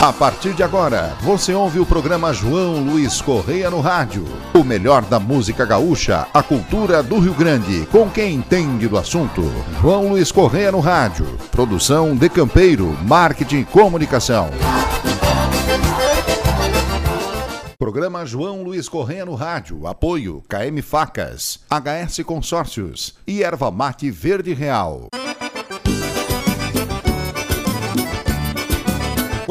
A partir de agora, você ouve o programa João Luiz Correia no rádio. O melhor da música gaúcha, a cultura do Rio Grande, com quem entende do assunto. João Luiz Correia no rádio. Produção de Campeiro, marketing e comunicação. Programa João Luiz Correia no rádio. Apoio KM Facas, HS Consórcios e Erva Mate Verde Real.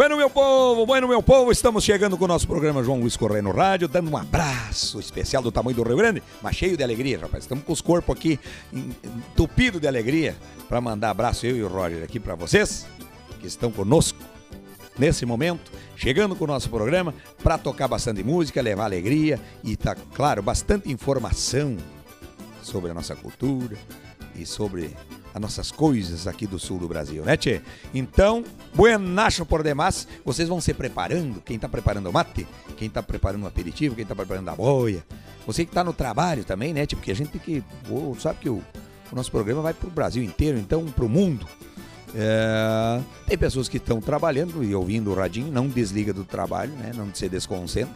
Bueno, meu povo, bueno, meu povo, estamos chegando com o nosso programa João Luiz Correia no Rádio, dando um abraço especial do tamanho do Rio Grande, mas cheio de alegria, rapaz. Estamos com os corpos aqui entupidos de alegria para mandar abraço eu e o Roger aqui para vocês que estão conosco nesse momento, chegando com o nosso programa para tocar bastante música, levar alegria e tá claro, bastante informação sobre a nossa cultura e sobre as nossas coisas aqui do sul do Brasil, né, Tchê? Então, buenacho por demais, vocês vão se preparando, quem tá preparando o mate, quem tá preparando o aperitivo, quem tá preparando a boia, você que tá no trabalho também, né, Tchê? Porque a gente tem que, sabe que o, o nosso programa vai pro Brasil inteiro, então pro mundo. É, tem pessoas que estão trabalhando e ouvindo o radinho, não desliga do trabalho, né? Não se desconcentre,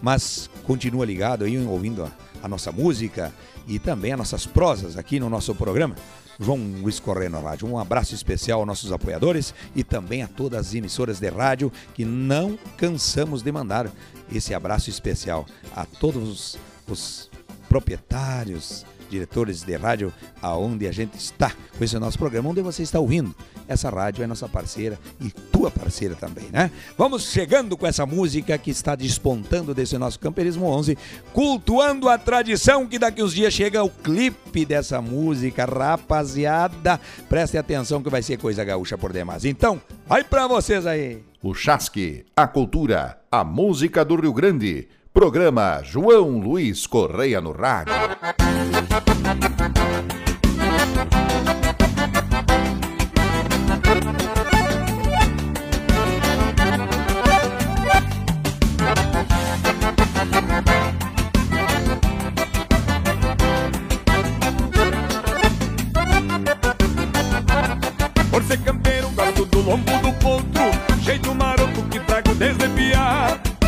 mas continua ligado aí ouvindo a, a nossa música e também as nossas prosas aqui no nosso programa. João Luiz Correia na Rádio. Um abraço especial aos nossos apoiadores e também a todas as emissoras de rádio que não cansamos de mandar esse abraço especial a todos os, os proprietários, diretores de rádio, aonde a gente está com esse nosso programa, onde você está ouvindo. Essa rádio é nossa parceira e tua parceira também, né? Vamos chegando com essa música que está despontando desse nosso Camperismo 11, cultuando a tradição que daqui uns dias chega o clipe dessa música, rapaziada. Preste atenção que vai ser coisa gaúcha por demais. Então, vai para vocês aí. O Chasque, a cultura, a música do Rio Grande. Programa João Luiz Correia no Rádio.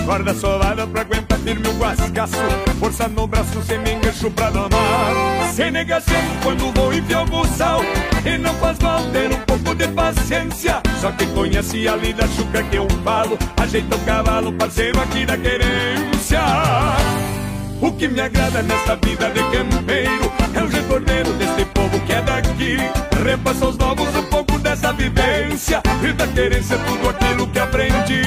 Guarda solada pra aguentar firme o guascaço Força no braço, sem me engancho pra domar. Sem negação quando vou enfiar o buçal E não faz mal ter um pouco de paciência. Só quem conhece a lida chuca que eu falo Ajeita o cavalo, parceiro aqui da querência. O que me agrada nesta vida de campeiro É o retorneiro deste povo que é daqui. Repassa aos novos pouco dessa vivência. E da querência tudo aquilo que aprendi.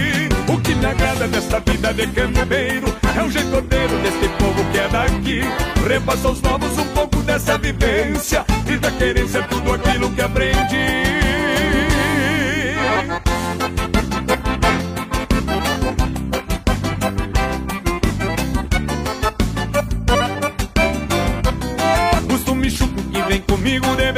O que me agrada nesta vida de campeiro. É o retorneiro deste povo que é daqui. Repassa aos novos um pouco dessa vivência. E da querência tudo aquilo que aprendi. Comigo de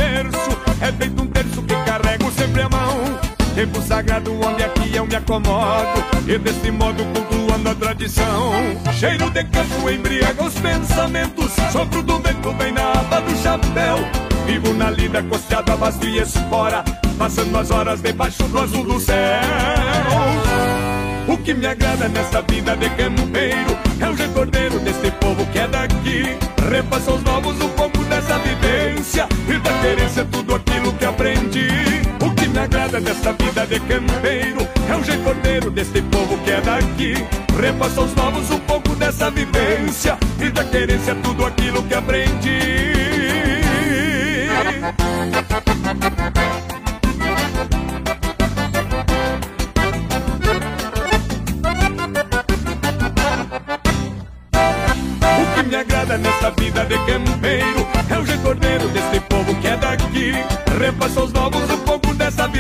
Tempo sagrado onde aqui eu me acomodo. E desse modo cultuando a tradição. Cheiro de campo embriaga os pensamentos. Sopro do vento vem na aba do chapéu. Vivo na lida costeada, vasto e espora. Passando as horas debaixo do azul do céu. O que me agrada nessa vida de campeiro É o retorneiro desse povo que é daqui. Repassa aos novos um pouco dessa vivência E da querência tudo aquilo que aprendi O que me agrada nessa vida de campeiro. É o retorneiro desse povo que é daqui. Repassa aos novos um pouco dessa vivência E da querência tudo aquilo que aprendi. O que me agrada nessa vida de campeiro É o retorneiro desse povo que é daqui. Repassa aos novos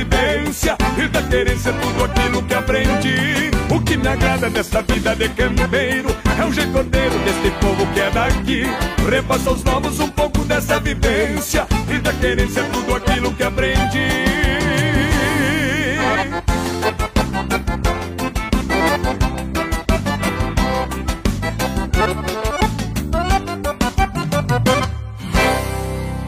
um pouco dessa vivência E da querência tudo aquilo que aprendi. O que me agrada nessa vida de campeiro É o retorneiro desse povo que é daqui. Repassa aos novos um pouco dessa vivência E da querência tudo aquilo que aprendi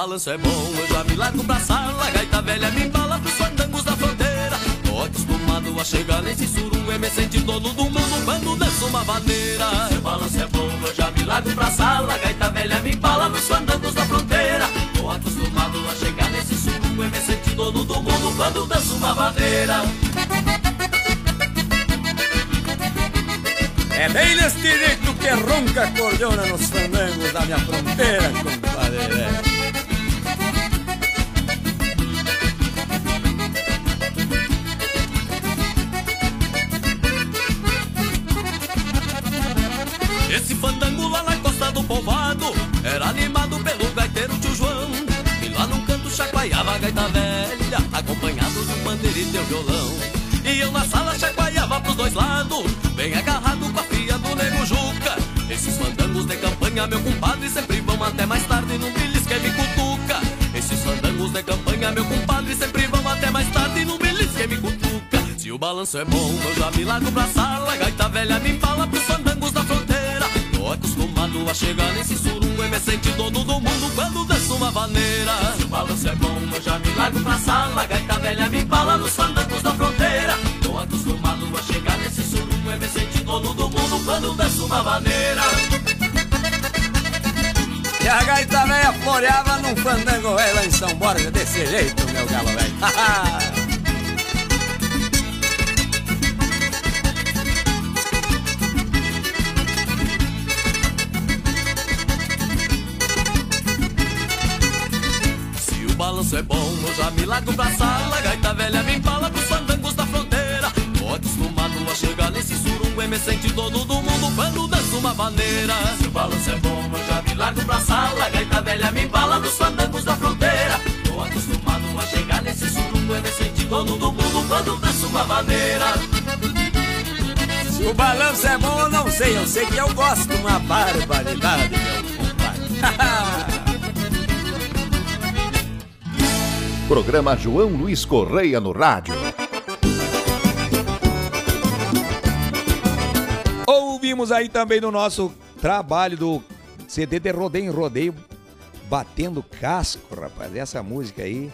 Balanço é bom, eu já me largo pra sala. Gaita velha me embala pros fandangos da fronteira. Tô acostumado a chegar nesse surungo e me sentir dono do mundo quando danço uma vaneira. Se o balanço é bom, eu já me largo pra sala. Gaita velha me embala pros fandangos da fronteira. Tô acostumado a chegar nesse surungo e me sentir dono do mundo quando danço uma vaneira. É bem nesse jeito que ronca a cordiona nos fandangos da minha fronteira, compadre. Era animado pelo gaiteiro tio João E lá no canto chacoalhava a gaita velha Acompanhado de um pandeirito e um violão E eu na sala chacoalhava campanha, meu compadre Sempre vão até mais tarde. Num bilis que me cutuca. Esses fandangos de campanha, meu compadre Sempre vão até mais tarde. Num bilis que me cutuca. Se o balanço é bom, eu já me largo pra sala. Gaita velha me embala pros fandangos da fronteira. Tô acostumado a chegar nesse surungo E me sente dono do mundo quando desço uma vaneira. Se o balanço é bom, eu já me largo pra sala. Gaita velha me embala nos fandangos da fronteira. Tô acostumado a chegar nesse surungo E me sente dono do mundo quando desço uma vaneira E a gaita velha floreava num fandango velho em São Borja Desse jeito, meu galo velho. Balanço é bom, eu já me largo pra sala Gaita velha me me sente todo do mundo quando danço uma maneira Se o balanço é bom, eu já me largo pra sala. Gaita velha me embala pros fandangos da fronteira. Tô acostumado a chegar nesse surungo E me sente todo do mundo quando danço uma maneira Se o balanço é bom, eu não sei, eu sei que eu gosto uma barbaridade, meu compadre. Programa João Luiz Correia no rádio. Aí também no nosso trabalho do CD de Rodeio em Rodeio, Batendo Casco, rapaz. Essa música aí,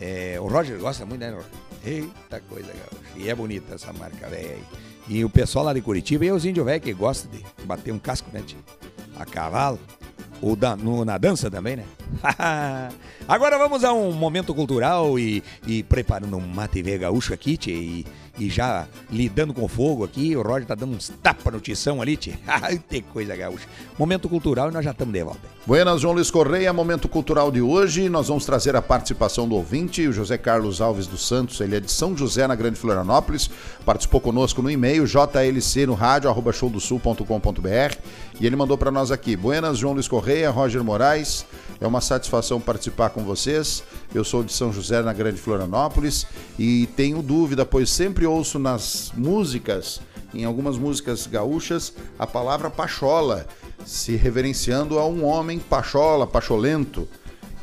é, o Roger gosta muito, né? Eita coisa. E é bonita essa marca velha aí. E o pessoal lá de Curitiba e os índios velhos que gostam de bater um casco, né? A cavalo. Ou da, no, na dança também, né? Agora vamos a um momento cultural e, e preparando uma TV gaúcho aqui, tchê, e, e já lidando com fogo aqui. O Roger tá dando uns tapas no tição ali, tchê. Tem coisa gaúcha. Momento cultural e nós já estamos de volta. Buenas, João Luiz Correia, momento cultural de hoje. Nós vamos trazer a participação do ouvinte, o José Carlos Alves dos Santos. Ele é de São José, na Grande Florianópolis. Participou conosco no e-mail jlc no rádio, arroba showdosul.com.br. E ele mandou para nós aqui: Buenas, João Luiz Correia, Roger Moraes. É uma satisfação participar com vocês. Eu sou de São José, na Grande Florianópolis, e tenho dúvida, pois sempre ouço nas músicas, em algumas músicas gaúchas, a palavra pachola, se reverenciando a um homem pachola, pacholento,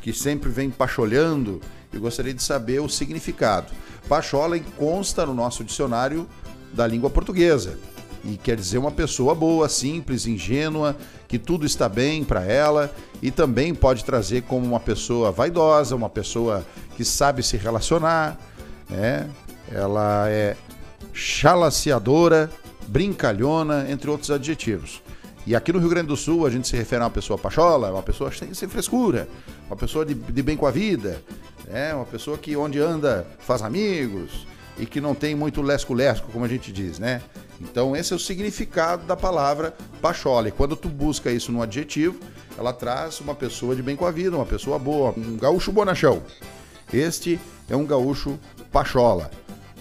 que sempre vem pacholhando. E gostaria de saber o significado. Pachola consta no nosso dicionário da língua portuguesa e quer dizer uma pessoa boa, simples, ingênua, que tudo está bem para ela e também pode trazer como uma pessoa vaidosa, uma pessoa que sabe se relacionar, né? Ela é chalaciadora, brincalhona, entre outros adjetivos. E aqui no Rio Grande do Sul a gente se refere a uma pessoa pachola, uma pessoa sem frescura, uma pessoa de, de bem com a vida, é uma pessoa que onde anda faz amigos, e que não tem muito lesco-lesco, como a gente diz, né? Então esse é o significado da palavra pachola. E quando tu busca isso no adjetivo, ela traz uma pessoa de bem com a vida, uma pessoa boa, um gaúcho bonachão. Este é um gaúcho pachola.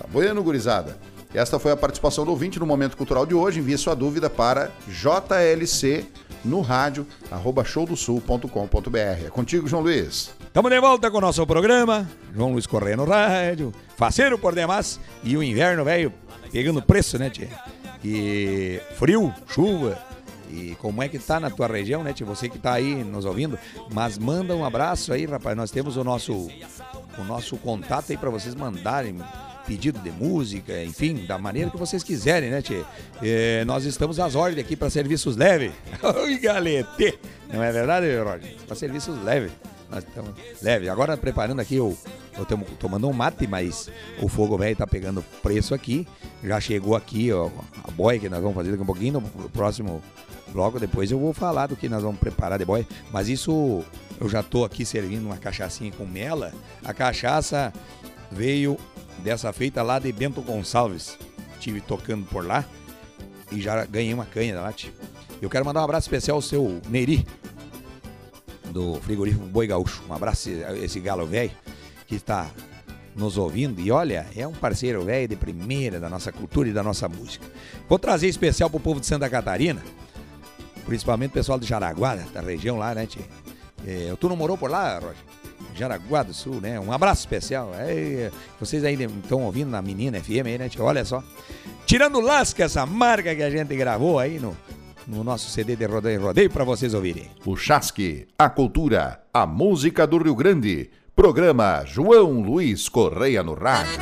Tá bueno, gurizada? Esta foi a participação do ouvinte no Momento Cultural de hoje. Envie sua dúvida para JLC no rádio, arroba showdosul.com.br. É contigo, João Luiz. Estamos de volta com o nosso programa. João Luiz Correia no rádio. Faceiro por demais. E o inverno, velho, pegando preço, né, tia? E frio, chuva. E como é que tá na tua região, né, tia? Você que tá aí nos ouvindo. Mas manda um abraço aí, rapaz. Nós temos o nosso, o nosso contato aí para vocês mandarem pedido de música, enfim, da maneira que vocês quiserem, né, Tchê? É, nós estamos às ordens aqui para serviços leves. Oi, galete! Não é verdade, Roger? Para serviços leves. Nós estamos leve. Agora preparando aqui, eu, tô tomando um mate, mas o fogo velho tá pegando preço aqui. Já chegou aqui, ó, a boia que nós vamos fazer daqui um pouquinho, no próximo bloco, depois eu vou falar do que nós vamos preparar de boia. Mas isso, eu já tô aqui servindo uma cachaçinha com mela. A cachaça veio dessa feita lá de Bento Gonçalves. Tive tocando por lá e já ganhei uma canha da Nath. Eu quero mandar um abraço especial ao seu Neri, do frigorífico Boi Gaúcho. Um abraço esse galo velho que está nos ouvindo. E olha, é um parceiro velho de primeira da nossa cultura e da nossa música. Vou trazer especial para o povo de Santa Catarina, principalmente o pessoal de Jaraguá, da região lá, né, tia? É, tu não morou por lá, Roger? Jaraguá do Sul, né? Um abraço especial. É, vocês ainda estão ouvindo na Menina FM aí, né? Olha só. Tirando lasca essa marca que a gente gravou aí no, no nosso CD de Rodeio Rodeio para vocês ouvirem. O Chasque, a cultura, a música do Rio Grande. Programa João Luiz Correia no Rádio.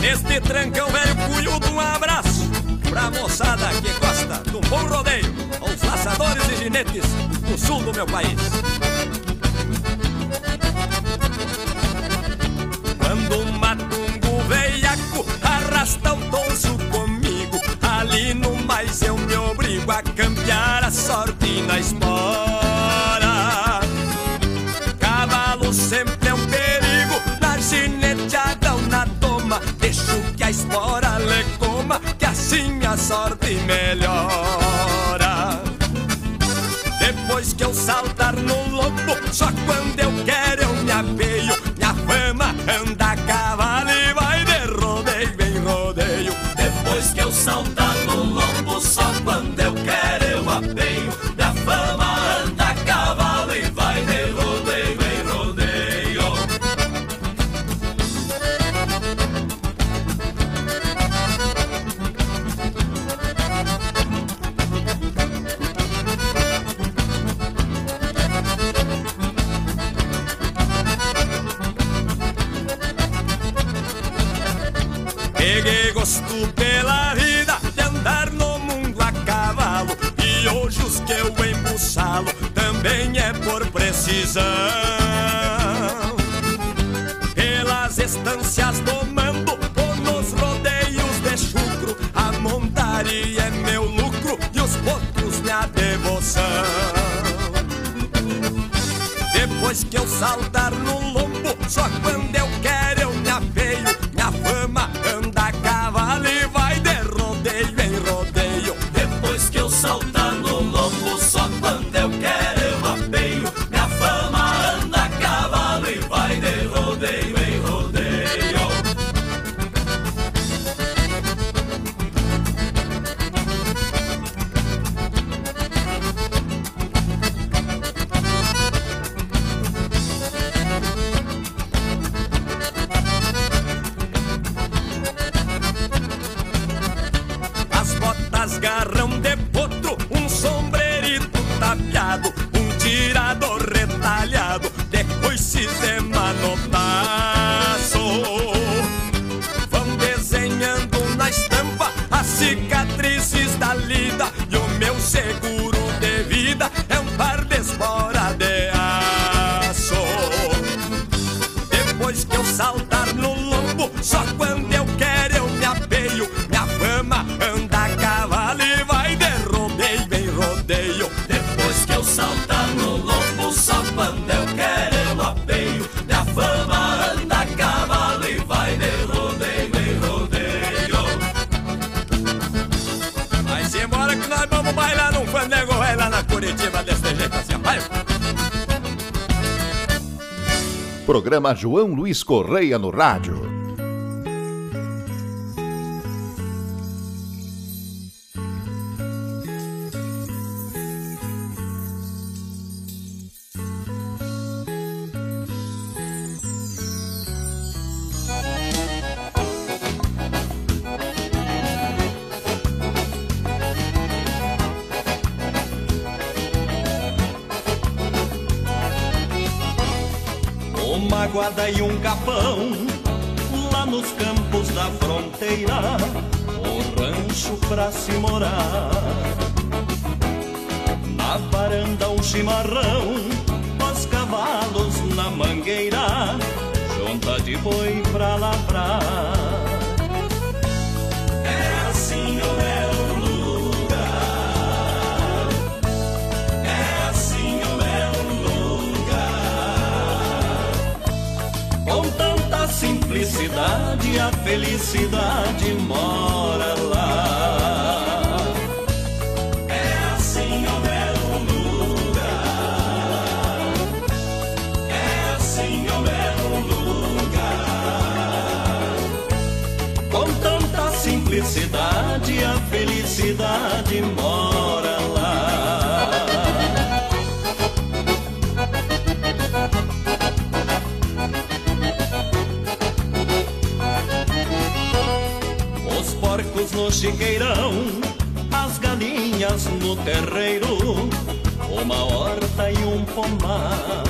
Neste trancão velho cunhudo, um abraço pra moçada que gosta do bom rodeio, laçadores e ginetes do sul do meu país. Quando um matungo veiaco arrasta o tonso comigo, ali no mais eu me obrigo a cambiar a sorte na espora. Cavalo sempre é um perigo, na gineteada ou na toma, deixo que a espora lhe coma, que assim a sorte melhora. Só quando estâncias do mando ou nos rodeios de chucro. A montaria é meu lucro e os potros minha devoção. Depois que eu saltar no lombo, só quando Programa João Luiz Correia no rádio. Simplicidade, a felicidade mora lá. no chiqueirão, as galinhas no terreiro, uma horta e um pomar.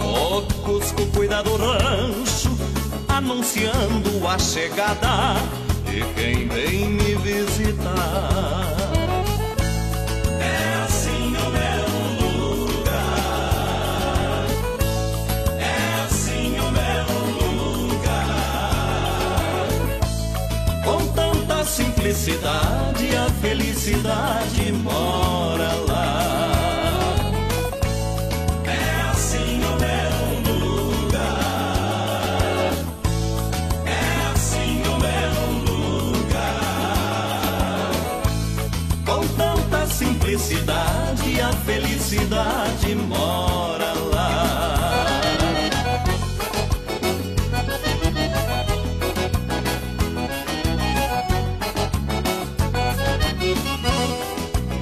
O Cusco cuida do rancho, anunciando a chegada de quem vem me visitar. É assim o meu lugar, é assim o meu lugar. Com tanta simplicidade, a felicidade mora lá. Felicidade mora lá.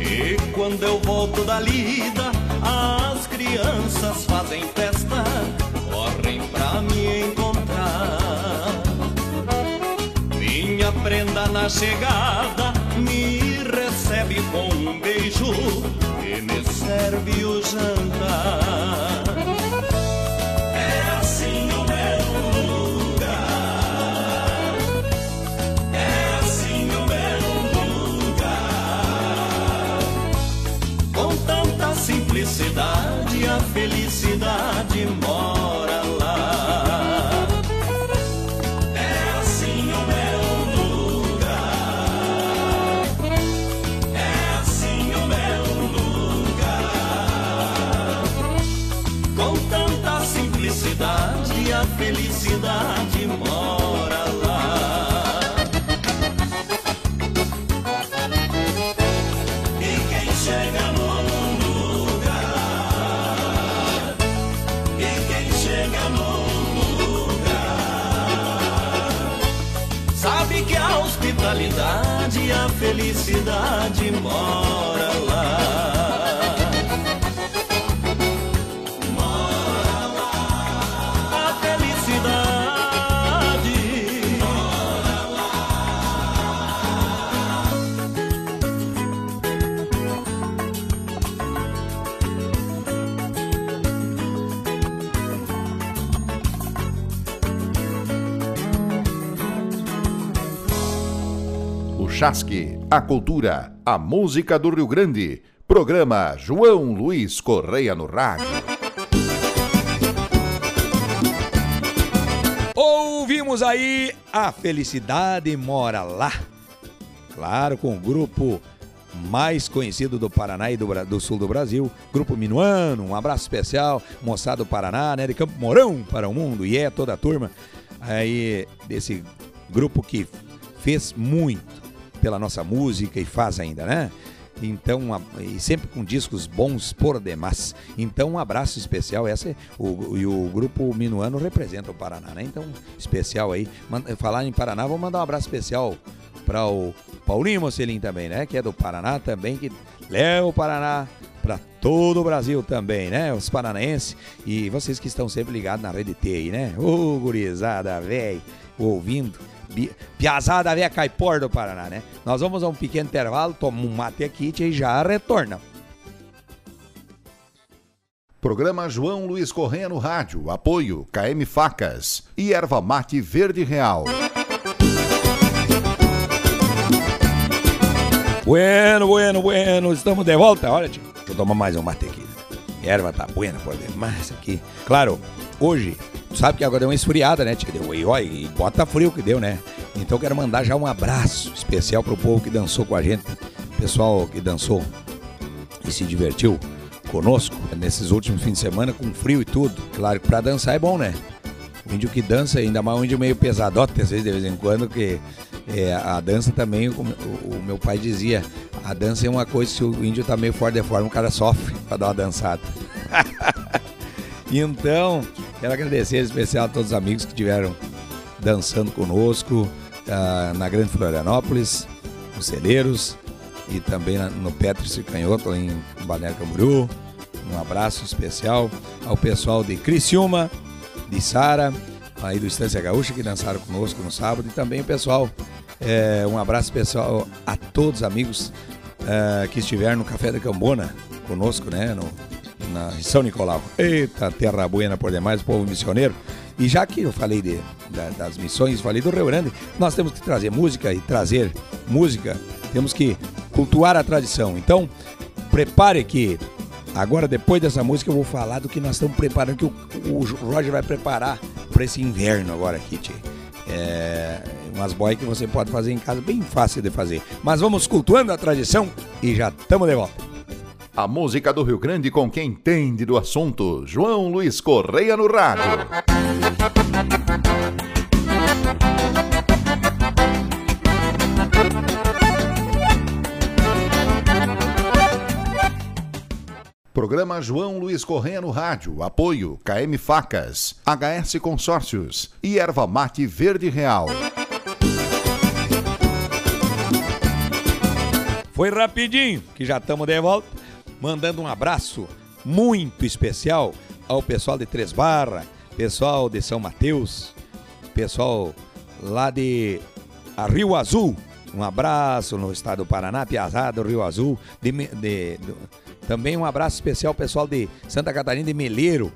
E quando eu volto da lida, as crianças fazem festa, correm pra me encontrar. Minha prenda na chegada recebe com um beijo e me serve o jantar. É assim o meu lugar. É assim o meu lugar. Com tanta simplicidade, a felicidade mora felicidade Chasque, a cultura, a música do Rio Grande. Programa João Luiz Correia no rádio. Ouvimos aí A Felicidade Mora Lá. Claro, com o grupo mais conhecido do Paraná e do, do sul do Brasil, Grupo Minuano. Um abraço especial, moçada do Paraná, né? De Campo Mourão para o mundo. E é toda a turma aí desse grupo que fez muito, pela nossa música e faz ainda, né? Então, e sempre com discos bons por demais. Então, um abraço especial. Essa é o, e o grupo Minuano representa o Paraná, né? Então, especial aí. Falar em Paraná, vou mandar um abraço especial para o Paulinho Mocelin também, né? Que é do Paraná também, que leva o Paraná para todo o Brasil também, né? Os paranaenses e vocês que estão sempre ligados na Rede T aí, né? Ô, gurizada, velho, ouvindo. Piazada velha caipor do Paraná, né? Nós vamos a um pequeno intervalo, tomar um mate aqui e já retorna. Programa João Luiz Correia no rádio. Apoio KM Facas e Erva Mate Verde Real. Bueno, bueno, bueno, estamos de volta. Olha, tio, deixa eu tomar mais um mate aqui. Erva tá buena por demais aqui. Claro, hoje, sabe que agora deu uma esfriada, né? Deu, e, ó, e bota frio que deu, né? Então quero mandar já um abraço especial pro povo que dançou com a gente. Pessoal que dançou e se divertiu conosco nesses últimos fins de semana com frio e tudo. Claro que pra dançar é bom, né? O índio que dança, ainda mais um índio meio pesadote, às vezes, de vez em quando, que é, a dança também, o- o meu pai dizia, a dança é uma coisa, se o índio tá meio fora de forma, o cara sofre pra dar uma dançada. então, quero agradecer em especial a todos os amigos que estiveram dançando conosco ah, na Grande Florianópolis, nos Celeiros e também na- no Petros e Canhoto, em Balneário Camboriú. Um abraço especial ao pessoal de Criciúma, de Sara, aí do Estância Gaúcha, que dançaram conosco no sábado, e também o pessoal, é, um abraço especial a todos os amigos é, que estiveram no Café da Cambona conosco, né, no, na São Nicolau. Eita, terra buena por demais, povo missioneiro. E já que eu falei de, da- das missões, falei do Rio Grande, nós temos que trazer música e trazer música, temos que cultuar a tradição. Então, prepare que agora, depois dessa música, eu vou falar do que nós estamos preparando, que o, o Roger vai preparar para esse inverno agora aqui, tchê. É, umas boias que você pode fazer em casa, bem fácil de fazer. Mas vamos cultuando a tradição e já estamos de volta. A música do Rio Grande com quem entende do assunto. João Luiz Correia no rádio. Programa João Luiz Correia no rádio. Apoio KM Facas, HS Consórcios e Erva Mate Verde Real. Foi rapidinho, que já estamos de volta. Mandando um abraço muito especial ao pessoal de Três Barra, pessoal de São Mateus, pessoal lá de Rio Azul. Um abraço no estado do Paraná, Piazada, Rio Azul. De de- do- também um abraço especial pessoal de Santa Catarina de Meleiro.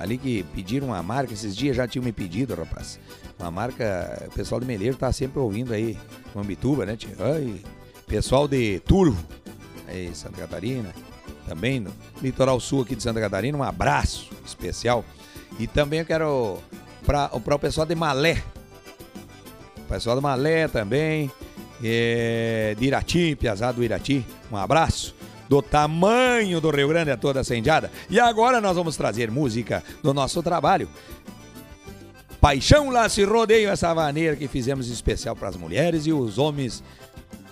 Ali que pediram uma marca, esses dias já tinham me pedido, rapaz. Uma marca, o pessoal de Meleiro tá sempre ouvindo aí, Mambituba, né? tio? Pessoal de Turvo, aí Santa Catarina, também no litoral sul aqui de Santa Catarina, um abraço especial. E também eu quero para o pessoal de Malé, o pessoal do Malé também, é, de Irati, Piazada do Irati, um abraço. Do tamanho do Rio Grande a toda a Sendiada. E agora nós vamos trazer música do nosso trabalho. Paixão, Laço e Rodeio, essa vaneira que fizemos especial para as mulheres e os homens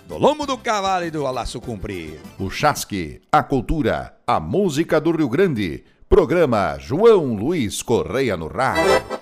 do lombo do cavalo e do laço comprido. O Chasque, a cultura, a música do Rio Grande. Programa João Luiz Correia no rádio.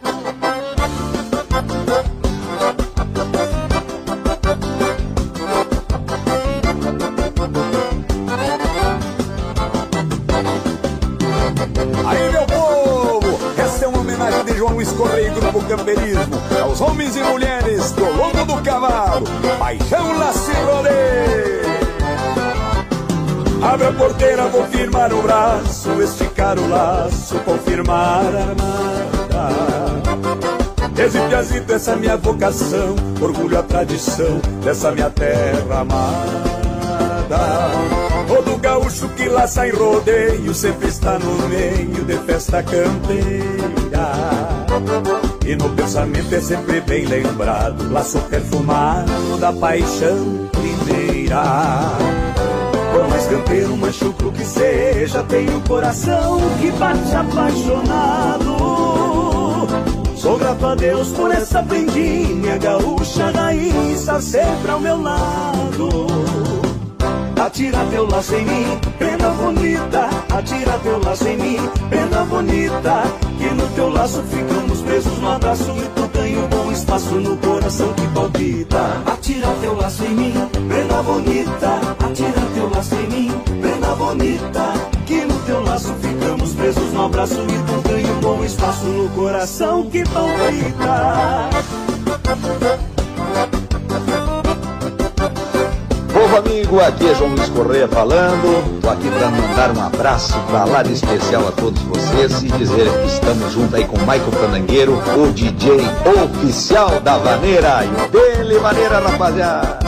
A porteira, vou firmar o braço, esticar o laço, confirmar a armada. Desde piazito, essa minha vocação, orgulho a tradição dessa minha terra amada. Todo gaúcho que laça em rodeio sempre está no meio de festa campeira. E no pensamento é sempre bem lembrado, laço perfumado da paixão primeira. Por mais campeiro, machuco que seja, tenho um coração que bate apaixonado. Sou grato a Deus por essa prendinha gaúcha raiz, está sempre ao meu lado. atira teu laço em mim, prenda bonita, atira teu laço em mim, prenda bonita, que no teu laço ficamos presos no abraço e tu tem um bom espaço no coração que palpita. Atira teu laço em mim, prenda bonita, presos no abraço e tem um bom espaço no coração que palpita. Povo amigo, aqui é João Luiz Correia falando. Tô aqui para mandar um abraço pra lá de especial a todos vocês e dizer que estamos juntos aí com o Michael Candangueiro, o DJ oficial da Vaneira. E dele, Vaneira, rapaziada.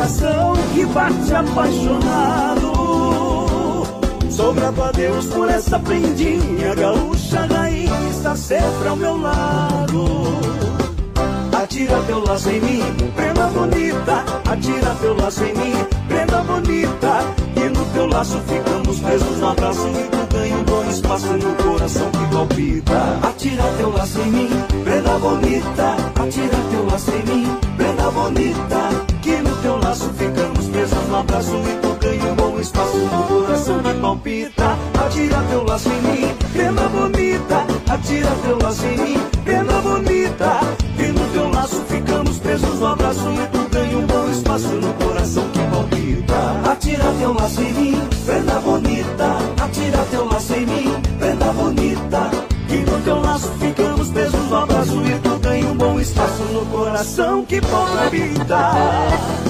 Coração que bate apaixonado. Sou grato a Deus por essa prendinha gaúcha rainha está sempre ao meu lado. Atira teu laço em mim, prenda bonita. Atira teu laço em mim, prenda bonita. E no teu laço ficamos presos no abraço e tu ganha um bom espaço no coração que palpita. Atira teu laço em mim, prenda bonita. Atira teu laço em mim, prenda bonita. No abraço e tu ganha um bom espaço no coração que palpita. Atira teu laço em mim, prenda bonita. Atira teu laço em mim, prenda bonita. Que no teu laço ficamos presos no abraço e tu ganha um bom espaço no coração que palpita. Atira teu laço em mim, prenda bonita. Atira teu laço em mim, prenda bonita. Que no teu laço ficamos presos no abraço e tu ganha um bom espaço no coração que palpita.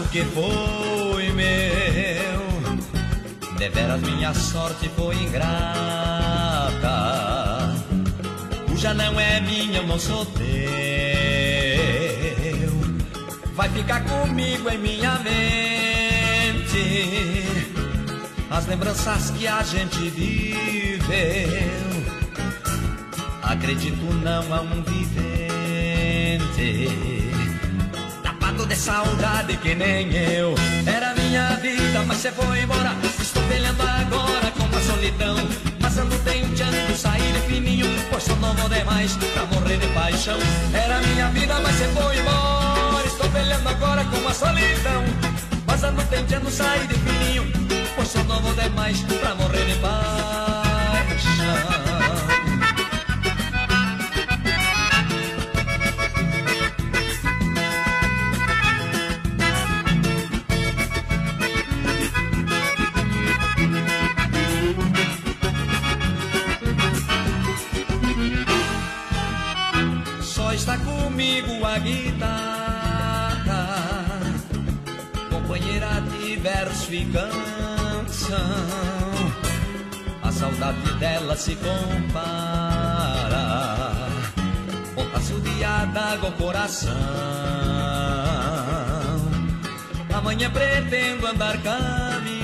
Abraço que foi meu. Deveras minha sorte foi ingrata. Tu já não é minha, não sou teu. Vai ficar comigo em minha mente. As lembranças que a gente viveu. Acredito não a um vivente Tapado de saudade que nem eu. Era minha vida, mas você foi embora. Estou peleando agora com a solidão. Mas ando tentando sair de fininho Pois sou novo demais pra morrer de paixão. Era minha vida, mas você foi embora. Estou peleando agora com a solidão. Mas ando tentando sair de fininho Pois sou novo demais pra morrer de paixão comigo a guitarra, companheira de verso e canção. A saudade dela se compara, botasse o dia d'água ao coração. Amanhã pretendo andar caminhos,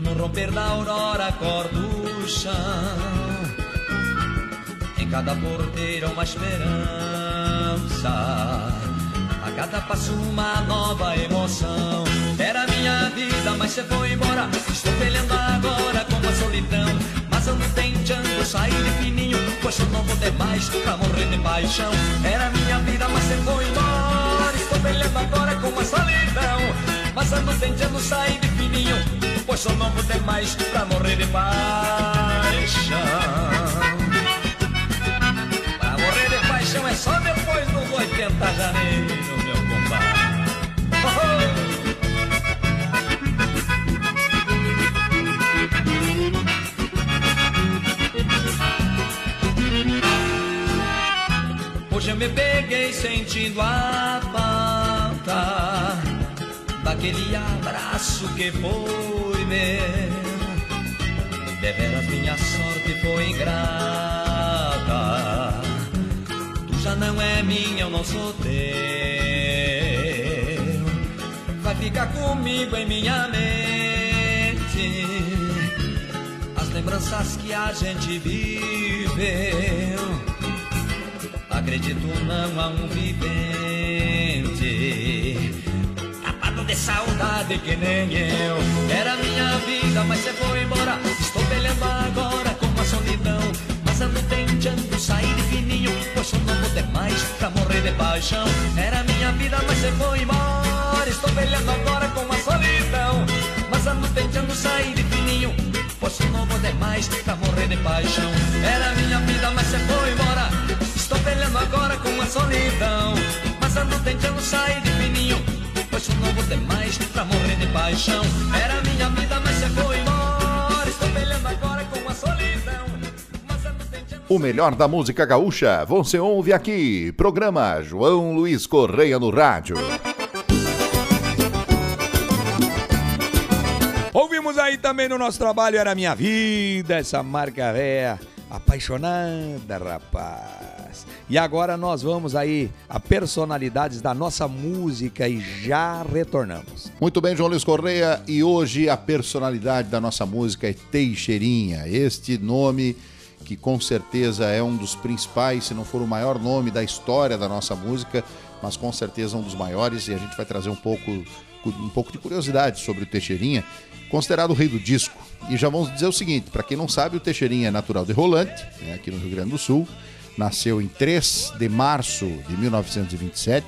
no romper da aurora acordo o chão. Cada porteira uma esperança, a cada passo uma nova emoção. Era minha vida, mas você foi embora. Estou peleando agora com a solidão. Mas ando tentando sair de fininho, pois eu não vou ter mais pra morrer de paixão. Era minha vida, mas você foi embora. Estou peleando agora com a solidão. Mas ando tentando sair de fininho, pois eu não vou ter mais pra morrer de paixão. 80 janeiro, meu compadre. Oh, oh. hoje eu me peguei sentindo a falta daquele abraço que foi meu. Deveras minha sorte foi ingrata. Já não é minha, eu não sou teu. Vai ficar comigo em minha mente. As lembranças que a gente viveu acredito não há um vivente Tapado de saudade que nem eu Era minha vida, mas você foi embora Estou velhando agora com a solidão Mas ando tentando sair de fininho Pois eu não vou ter mais pra morrer de paixão. Era minha vida, mas você foi embora. Estou velhando agora com a solidão. Mas ando tentando sair de fininho. Pois eu não vou ter mais pra morrer de paixão. Era minha vida, mas você foi embora. Estou velhando agora com a solidão. Mas ando tentando sair de fininho. Pois eu não vou ter mais pra morrer de paixão. Era minha vida, mas você foi embora O melhor da música gaúcha, você ouve aqui. Programa João Luiz Correia no Rádio. Ouvimos aí também no nosso trabalho Era Minha Vida, essa marca véia apaixonada, rapaz. E agora nós vamos aí a personalidades da nossa música e já retornamos. Muito bem, João Luiz Correia, e hoje a personalidade da nossa música é Teixeirinha. Este nome que com certeza é um dos principais, se não for o maior nome da história da nossa música, mas com certeza um dos maiores, e a gente vai trazer um pouco, um pouco de curiosidade sobre o Teixeirinha, considerado o rei do disco. E já vamos dizer o seguinte, para quem não sabe, o Teixeirinha é natural de Rolante, né, aqui no Rio Grande do Sul, nasceu em 3 de março de 1927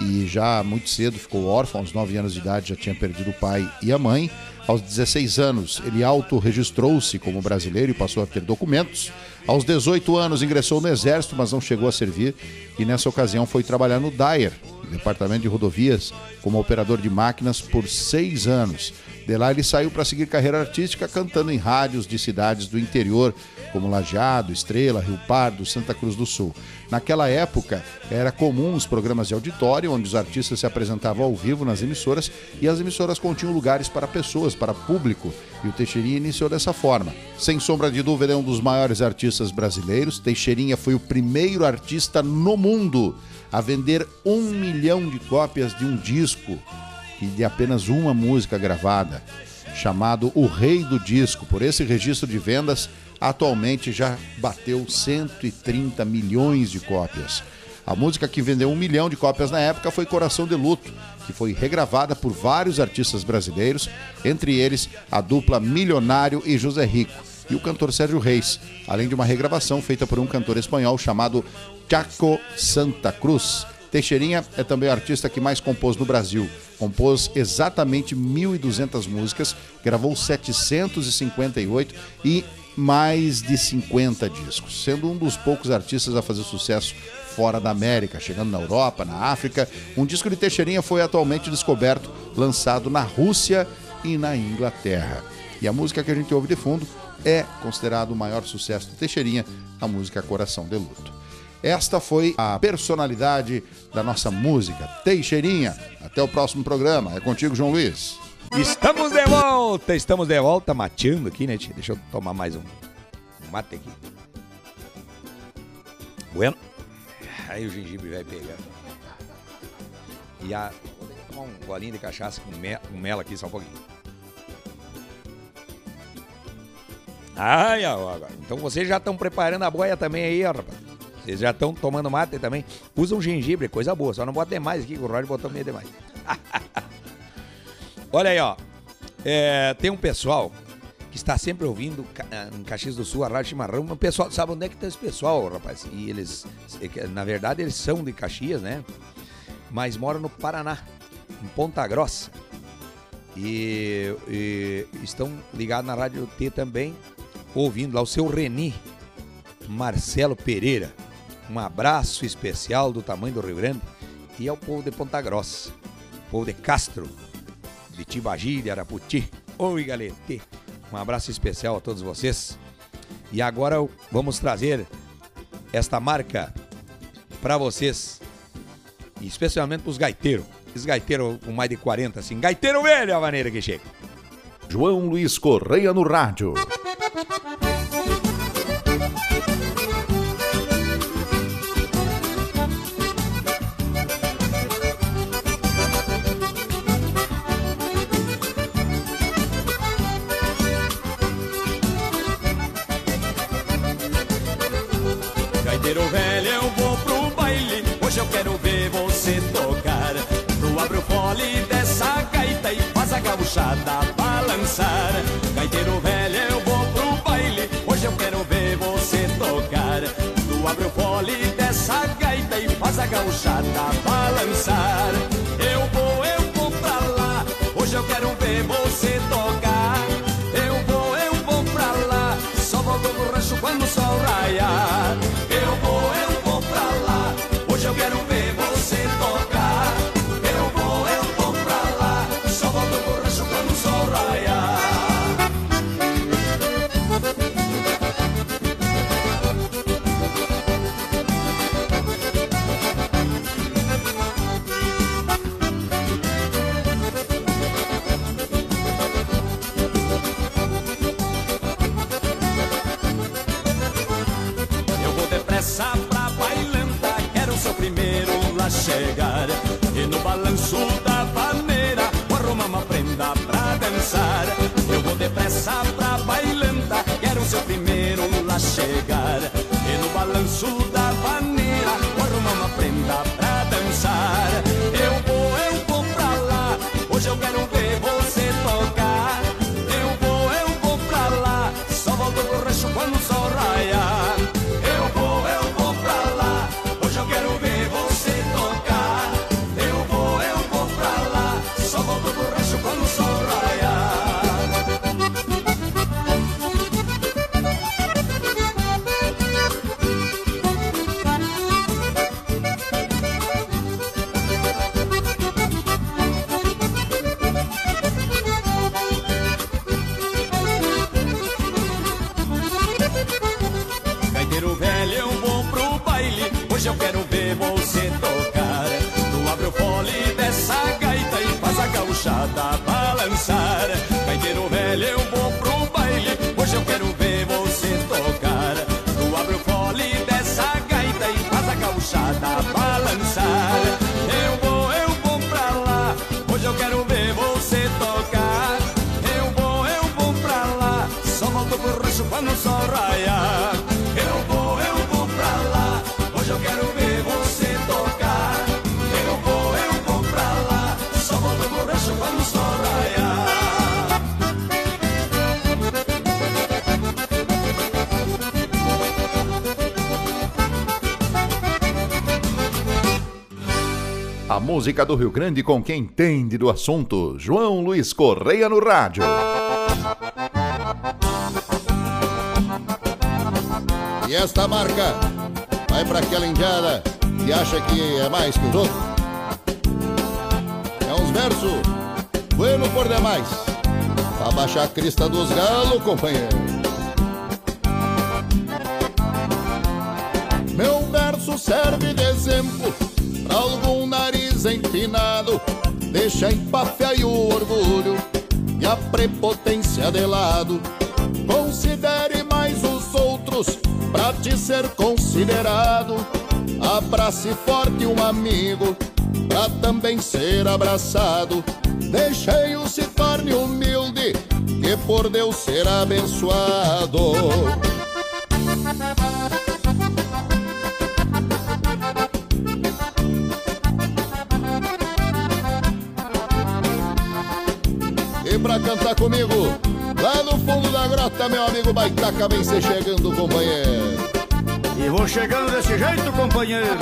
e já muito cedo ficou órfão, aos 9 anos de idade já tinha perdido o pai e a mãe. Aos 16 anos, ele autorregistrou-se como brasileiro e passou a ter documentos. Aos 18 anos, ingressou no Exército, mas não chegou a servir. E nessa ocasião foi trabalhar no DAER, Departamento de Rodovias, como operador de máquinas por seis anos. De lá ele saiu para seguir carreira artística cantando em rádios de cidades do interior, como Lajeado, Estrela, Rio Pardo, Santa Cruz do Sul. Naquela época, era comum os programas de auditório, onde os artistas se apresentavam ao vivo nas emissoras e as emissoras continham lugares para pessoas, para público. E o Teixeirinha iniciou dessa forma. Sem sombra de dúvida, é um dos maiores artistas brasileiros. Teixeirinha foi o primeiro artista no mundo a vender um milhão de cópias de um disco e de apenas uma música gravada, chamado O Rei do Disco. Por esse registro de vendas, atualmente já bateu 130 milhões de cópias. A música que vendeu um milhão de cópias na época foi Coração de Luto, que foi regravada por vários artistas brasileiros, entre eles a dupla Milionário e José Rico, e o cantor Sérgio Reis, além de uma regravação feita por um cantor espanhol chamado Chaco Santa Cruz. Teixeirinha é também o artista que mais compôs no Brasil. Compôs exatamente 1.200 músicas, gravou 758 e mais de 50 discos, sendo um dos poucos artistas a fazer sucesso fora da América, chegando na Europa, na África. Um disco de Teixeirinha foi atualmente descoberto, lançado na Rússia e na Inglaterra. E a música que a gente ouve de fundo é considerado o maior sucesso de Teixeirinha, a música Coração de Luto. Esta foi a personalidade da nossa música, Teixeirinha. Até o próximo programa. É contigo, João Luiz. Estamos de volta, estamos de volta mateando aqui, né, tia? Deixa eu tomar mais um, um mate aqui. Bueno. Aí o gengibre vai pegando. E a. Vou tomar um golinho de cachaça com, me, com mel aqui, só um pouquinho. Ai, agora. Então vocês já estão preparando a boia também aí, ó, rapaz. Vocês já estão tomando mate também. Usam gengibre, coisa boa. Só não bota demais aqui, o Roger botou meio demais. Olha aí, ó. É, tem um pessoal que está sempre ouvindo ca- em Caxias do Sul a Rádio Chimarrão. O pessoal sabe onde é que está esse pessoal, rapaz? E eles, na verdade, eles são de Caxias, né? Mas moram no Paraná, em Ponta Grossa. E, e estão ligados na Rádio T também, ouvindo lá o seu Reni Marcelo Pereira. Um abraço especial do tamanho do Rio Grande e ao povo de Ponta Grossa, povo de Castro, de Tibagi, de Araputi. Oi, galete. Um abraço especial a todos vocês. E agora vamos trazer esta marca pra vocês. Especialmente pros gaiteiros. Esses gaiteiros com mais de 40, assim. Gaiteiro velho a maneira que chega. João Luiz Correia no rádio. Gauchada balançar. Gaiteiro velho, eu vou pro baile. Hoje eu quero ver você tocar. Tu abre o fole dessa gaita e faz a gauchada balançar. Primeiro lá chegar. Música do Rio Grande com quem entende do assunto. João Luiz Correia no rádio. E esta marca vai para aquela indiada que acha que é mais que os outros. É uns versos bueno por demais. Pra baixar a crista dos galos, companheiro. Meu verso serve de exemplo pra algum nariz empinado. Deixa empafia e o orgulho e a prepotência de lado. Considere mais os outros pra te ser considerado. Abrace forte um amigo pra também ser abraçado. Deixei-o se torne humilde, que por Deus ser abençoado. Cantar comigo, lá no fundo da grota, meu amigo Baitaca vem se chegando, companheiro. E vou chegando desse jeito, companheiro.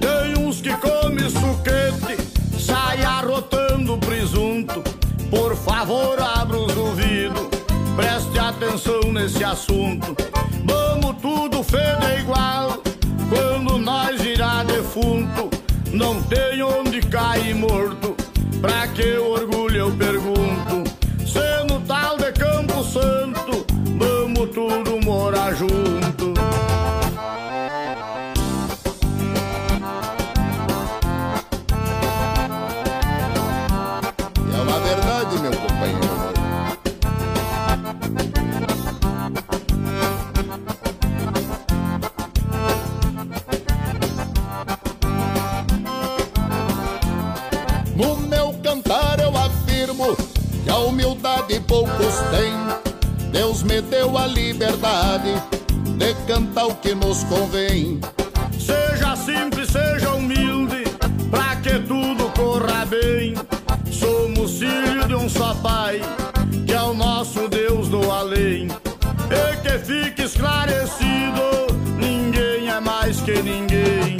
Tem uns que comem suquete, sai arrotando presunto. Por favor, abra os ouvidos, preste atenção nesse assunto. Vamos tudo feder igual, quando nós virar defunto. Não tem onde cair morto, pra que orgulho eu pergunto. Sendo tal de Campo Santo, vamos tudo morar junto. Deus me deu a liberdade de cantar o que nos convém. Seja simples, seja humilde, pra que tudo corra bem. Somos filhos de um só pai, que é o nosso Deus do além. E que fique esclarecido, ninguém é mais que ninguém.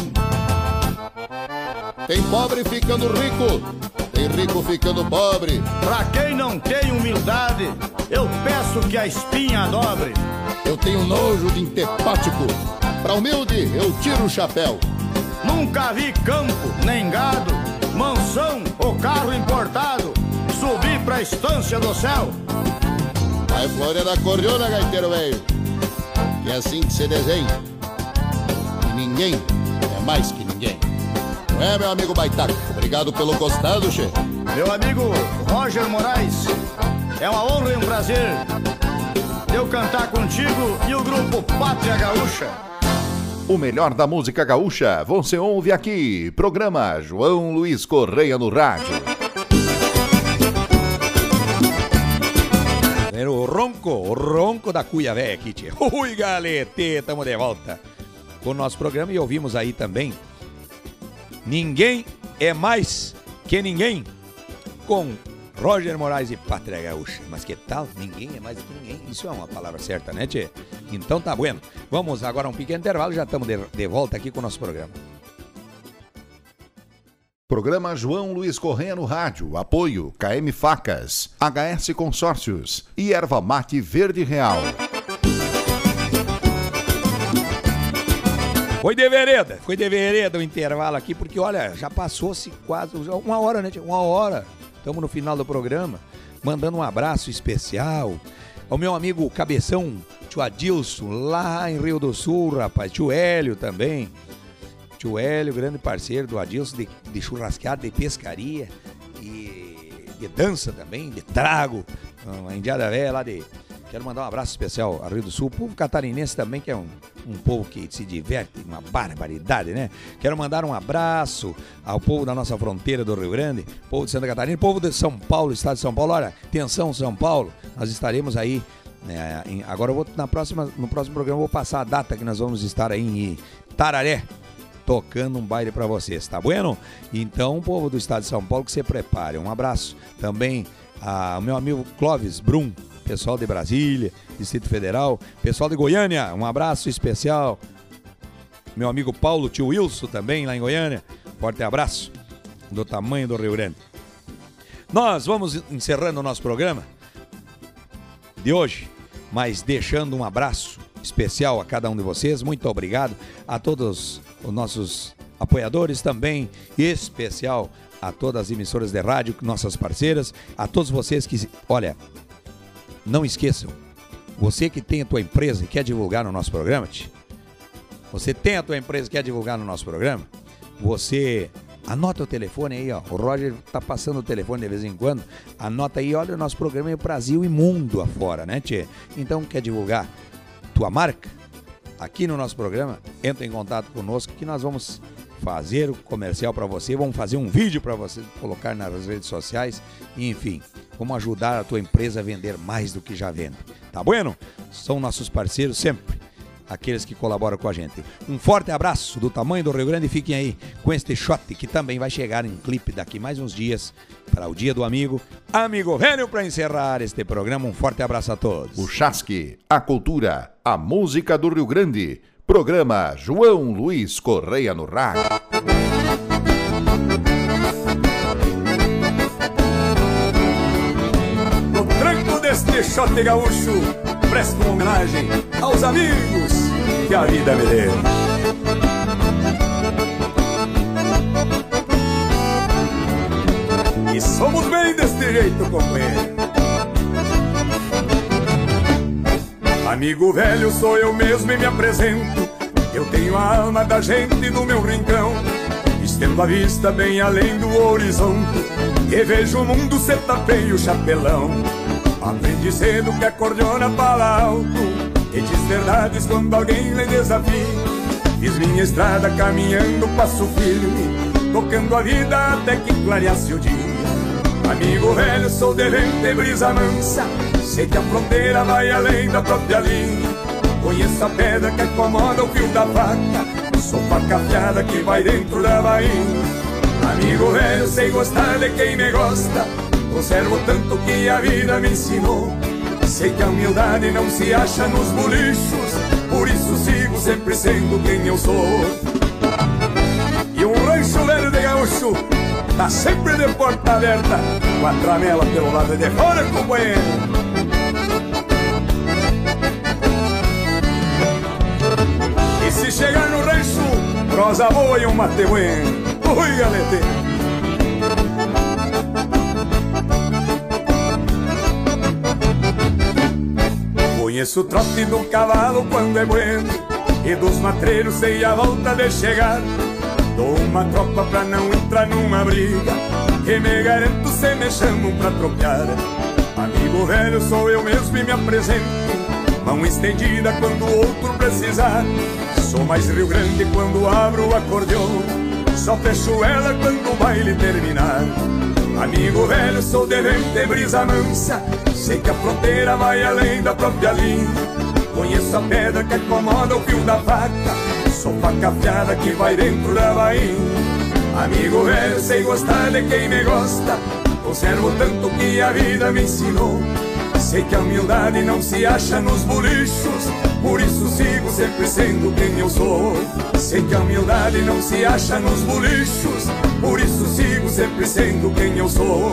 Tem pobre ficando rico, tem rico ficando pobre. Pra quem não tem humildade, eu peço que a espinha dobre. Eu tenho nojo de intepático. Pra humilde, eu tiro o chapéu. Nunca vi campo, nem gado, mansão ou carro importado subir pra estância do céu. Vai Flória da Cordiona, gaiteiro velho. Que é assim que se desenha. E ninguém é mais que ninguém. Não é, meu amigo Baitaca? Obrigado pelo costado, che. Meu amigo Roger Moraes, é uma honra e um prazer eu cantar contigo e o grupo Pátria Gaúcha. O melhor da música gaúcha você ouve aqui. Programa João Luiz Correia no Rádio. O ronco, o ronco da cuia velha aqui, tia. Ui, galete, tamo de volta com o nosso programa e ouvimos aí também Ninguém é mais que ninguém com Roger Moraes e Pátria Gaúcha. Mas que tal? Ninguém é mais que ninguém. Isso é uma palavra certa, né, tchê? Então tá bueno. Vamos agora a um pequeno intervalo já estamos de, de volta aqui com o nosso programa. Programa João Luiz Correia no Rádio. Apoio KM Facas, HS Consórcios e Erva Mate Verde Real. Foi de vereda, foi de vereda o intervalo aqui, porque olha, já passou-se quase uma hora, né? Uma hora. Estamos no final do programa, mandando um abraço especial ao meu amigo Cabeção, tio Adilson, lá em Rio do Sul, rapaz, tio Hélio também. Tio Hélio, grande parceiro do Adilson de, de churrasqueada, de pescaria e de dança também, de trago. Uma indiada velha lá de Quero mandar um abraço especial a Rio do Sul, o povo catarinense também, que é um, um povo que se diverte, uma barbaridade, né? Quero mandar um abraço ao povo da nossa fronteira do Rio Grande, povo de Santa Catarina, povo de São Paulo, estado de São Paulo. Olha, atenção, São Paulo, nós estaremos aí. Né, em, agora eu vou, na próxima, no próximo programa, eu vou passar a data que nós vamos estar aí em Tararé, tocando um baile para vocês, tá bueno? Então, povo do estado de São Paulo, que se prepare. Um abraço também ao meu amigo Clóvis Brum, pessoal de Brasília, Distrito Federal, pessoal de Goiânia, um abraço especial. Meu amigo Paulo, tio Wilson também lá em Goiânia, forte abraço do tamanho do Rio Grande. Nós vamos encerrando o nosso programa de hoje, mas deixando um abraço especial a cada um de vocês. Muito obrigado a todos os nossos apoiadores também, especial a todas as emissoras de rádio, nossas parceiras, a todos vocês que, olha, não esqueçam, você que tem a tua empresa e quer divulgar no nosso programa, você tem a tua empresa e quer divulgar no nosso programa, você anota o telefone aí, ó. O Roger tá passando o telefone de vez em quando. Anota aí, olha o nosso programa é Brasil e mundo afora, né, Tchê? Então quer divulgar tua marca aqui no nosso programa? Entra em contato conosco que nós vamos fazer o comercial para você, vamos fazer um vídeo para você colocar nas redes sociais, enfim, vamos ajudar a tua empresa a vender mais do que já vende. Tá bueno? São nossos parceiros sempre aqueles que colaboram com a gente. Um forte abraço do tamanho do Rio Grande. Fiquem aí com este shot que também vai chegar em clipe daqui mais uns dias para o Dia do Amigo. Amigo velho para encerrar este programa. Um forte abraço a todos. O Chasque, a cultura, a música do Rio Grande. Programa João Luiz Correia no Rádio. Shot gaúcho, presto uma homenagem aos amigos que a vida me deu. E somos bem deste jeito, companheiro. Amigo velho, sou eu mesmo e me apresento. Eu tenho a alma da gente no meu rincão. Estendo a vista bem além do horizonte. E vejo o mundo ser tapeio chapelão. Aprendi cedo que a cordiona fala alto. E diz verdades quando alguém lhe desafia. Fiz minha estrada caminhando passo firme. Tocando a vida até que clareasse o dia. Amigo velho, sou de vento e brisa mansa Sei que a fronteira vai além da própria linha Conheço a pedra que acomoda o fio da faca Sou faca afiada que vai dentro da bainha Amigo velho, sei gostar de quem me gosta Conservo tanto que a vida me ensinou. Sei que a humildade não se acha nos bolichos. Por isso sigo sempre sendo quem eu sou. E um rancho velho de gaúcho Tá sempre de porta aberta Com a tramela pelo lado de fora, companheiro. E se chegar no rancho Prosa boa e um mate bueno Ui, galete Conheço o trote do cavalo quando é bueno E dos matreiros sei a volta de chegar Dou uma tropa pra não entrar numa briga E me garanto se me chamam pra trocar Amigo velho sou eu mesmo e me apresento Mão estendida quando o outro precisar Sou mais Rio Grande quando abro o acordeão Só fecho ela quando o baile terminar. Amigo velho, sou de vento e brisa mansa Sei que a fronteira vai além da própria linha. Conheço a pedra que acomoda o fio da faca Sou faca afiada que vai dentro da bainha. Amigo velho, sei gostar de quem me gosta. Conservo tanto que a vida me ensinou. Sei que a humildade não se acha nos bolichos. Por isso sigo sempre sendo quem eu sou. Sei que a humildade não se acha nos bolichos. Por isso sigo sempre sendo quem eu sou